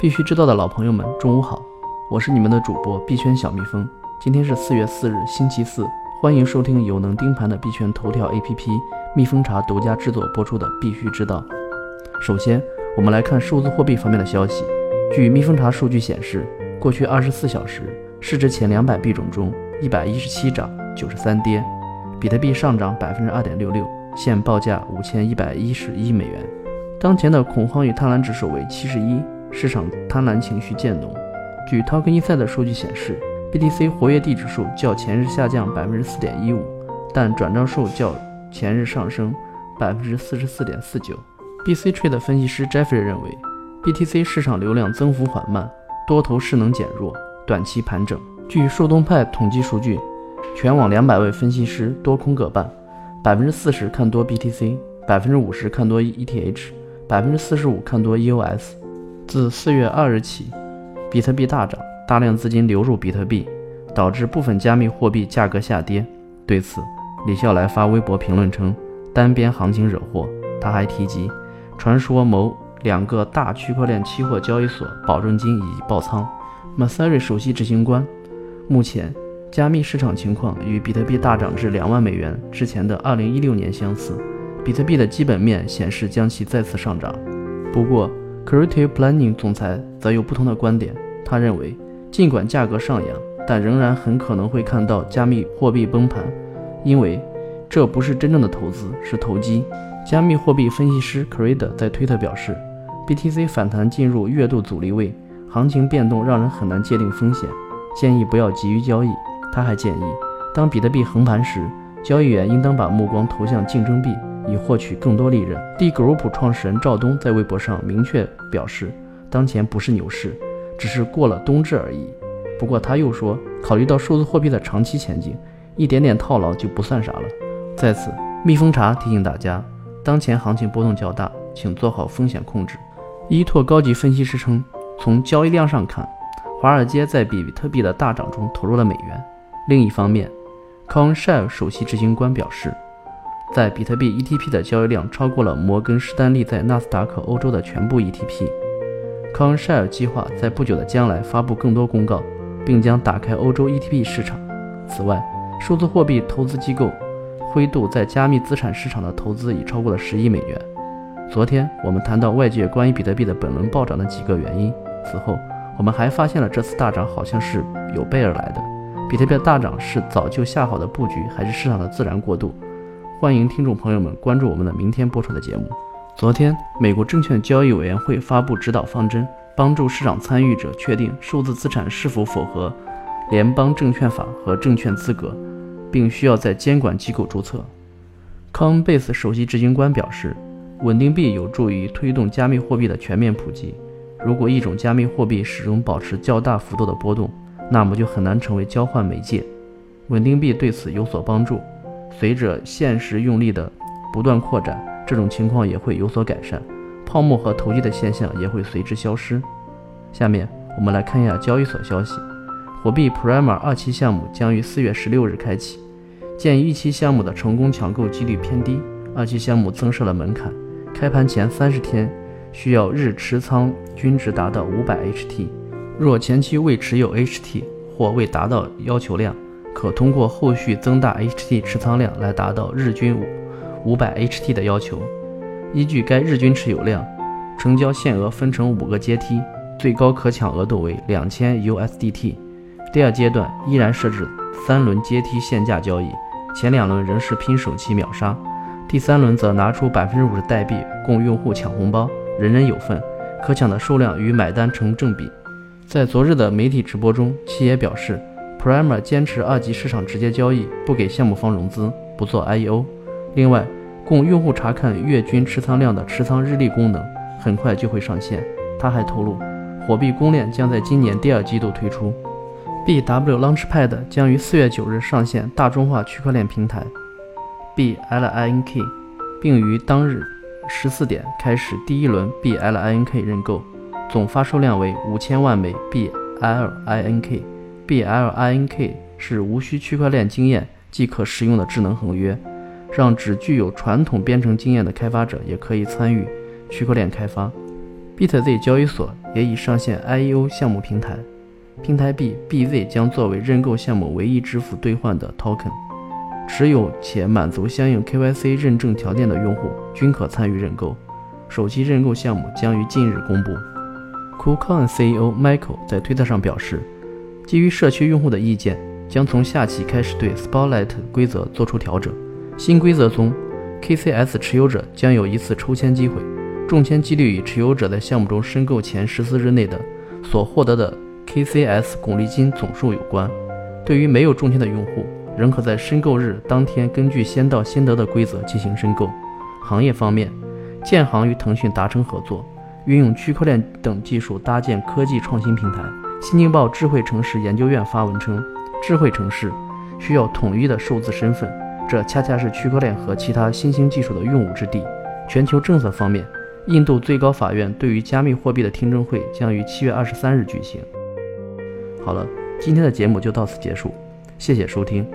必须知道的老朋友们，中午好，我是你们的主播币圈小蜜蜂。今天是四月四日，星期四，欢迎收听有能盯盘的币圈头条 APP 蜜蜂茶独家制作播出的《必须知道》。首先，我们来看数字货币方面的消息。据蜜蜂茶数据显示，过去二十四小时，市值前两百币种中，一百一十七涨，九十三跌，比特币上涨百分之二点六六，现报价五千一百一十一美元。当前的恐慌与贪婪指数为七十一。市场贪婪情绪渐浓。据 Token Insight 的数据显示，BTC 活跃地指数较前日下降百分之四点一五，但转账数较前日上升百分之四十四点四九。BC Trade 分析师 Jeffrey 认为，BTC 市场流量增幅缓慢，多头势能减弱，短期盘整。据树东派统计数据，全网两百位分析师多空各半，百分之四十看多 BTC，百分之五十看多 ETH，百分之四十五看多 EOS。自四月二日起，比特币大涨，大量资金流入比特币，导致部分加密货币价格下跌。对此，李笑来发微博评论称：“单边行情惹祸。”他还提及，传说某两个大区块链期货交易所保证金已爆仓。m a s a r i 首席执行官，目前加密市场情况与比特币大涨至两万美元之前的二零一六年相似，比特币的基本面显示将其再次上涨。不过，Creative Planning 总裁则有不同的观点。他认为，尽管价格上扬，但仍然很可能会看到加密货币崩盘，因为这不是真正的投资，是投机。加密货币分析师 c r e d 在推特表示，BTC 反弹进入月度阻力位，行情变动让人很难界定风险，建议不要急于交易。他还建议，当比特币横盘时，交易员应当把目光投向竞争币。以获取更多利润。D Group 创始人赵东在微博上明确表示，当前不是牛市，只是过了冬至而已。不过他又说，考虑到数字货币的长期前景，一点点套牢就不算啥了。在此，蜜蜂茶提醒大家，当前行情波动较大，请做好风险控制。依托高级分析师称，从交易量上看，华尔街在比特币的大涨中投入了美元。另一方面 c o n s h e l 首席执行官表示。在比特币 ETP 的交易量超过了摩根士丹利在纳斯达克欧洲的全部 ETP。c o n s h a r e 计划在不久的将来发布更多公告，并将打开欧洲 ETP 市场。此外，数字货币投资机构灰度在加密资产市场的投资已超过了十亿美元。昨天我们谈到外界关于比特币的本轮暴涨的几个原因，此后我们还发现了这次大涨好像是有备而来的。比特币大涨是早就下好的布局，还是市场的自然过渡？欢迎听众朋友们关注我们的明天播出的节目。昨天，美国证券交易委员会发布指导方针，帮助市场参与者确定数字资产是否符合联邦证券法和证券资格，并需要在监管机构注册。Coinbase 首席执行官表示，稳定币有助于推动加密货币的全面普及。如果一种加密货币始终保持较大幅度的波动，那么就很难成为交换媒介。稳定币对此有所帮助。随着现实用力的不断扩展，这种情况也会有所改善，泡沫和投机的现象也会随之消失。下面我们来看一下交易所消息：火币 Prima 二期项目将于四月十六日开启。鉴于一期项目的成功抢购几率偏低，二期项目增设了门槛，开盘前三十天需要日持仓均值达到五百 HT，若前期未持有 HT 或未达到要求量。可通过后续增大 HT 持仓量来达到日均五五百 HT 的要求。依据该日均持有量，成交限额分成五个阶梯，最高可抢额度为两千 USDT。第二阶段依然设置三轮阶梯限价交易，前两轮仍是拼手气秒杀，第三轮则拿出百分之五十代币供用户抢红包，人人有份，可抢的数量与买单成正比。在昨日的媒体直播中，七爷表示。Primer 坚持二级市场直接交易，不给项目方融资，不做 IEO。另外，供用户查看月均持仓量的持仓日历功能很快就会上线。他还透露，火币公链将在今年第二季度推出。BW Launchpad 将于四月九日上线大众化区块链平台 BLINK，并于当日十四点开始第一轮 BLINK 认购，总发售量为五千万枚 BLINK。BLINK 是无需区块链经验即可使用的智能合约，让只具有传统编程经验的开发者也可以参与区块链开发。BitZ 交易所也已上线 IEO 项目平台，平台币 BZ 将作为认购项目唯一支付兑换的 token，持有且满足相应 KYC 认证条件的用户均可参与认购。首期认购项目将于近日公布。KuCoin CEO Michael 在推特上表示，基于社区用户的意见，将从下期开始对 Spotlight 规则做出调整。新规则中，KCS 持有者将有一次抽签机会，中签几率与持有者在项目中申购前十四日内的所获得的 KCS 鼓励金总数有关。对于没有中签的用户，仍可在申购日当天根据先到先得的规则进行申购。行业方面。建行与腾讯达成合作，运用区块链等技术搭建科技创新平台。新京报智慧城市研究院发文称，智慧城市需要统一的数字身份，这恰恰是区块链和其他新兴技术的用武之地。全球政策方面，印度最高法院对于加密货币的听证会将于七月二十三日举行。好了，今天的节目就到此结束，谢谢收听。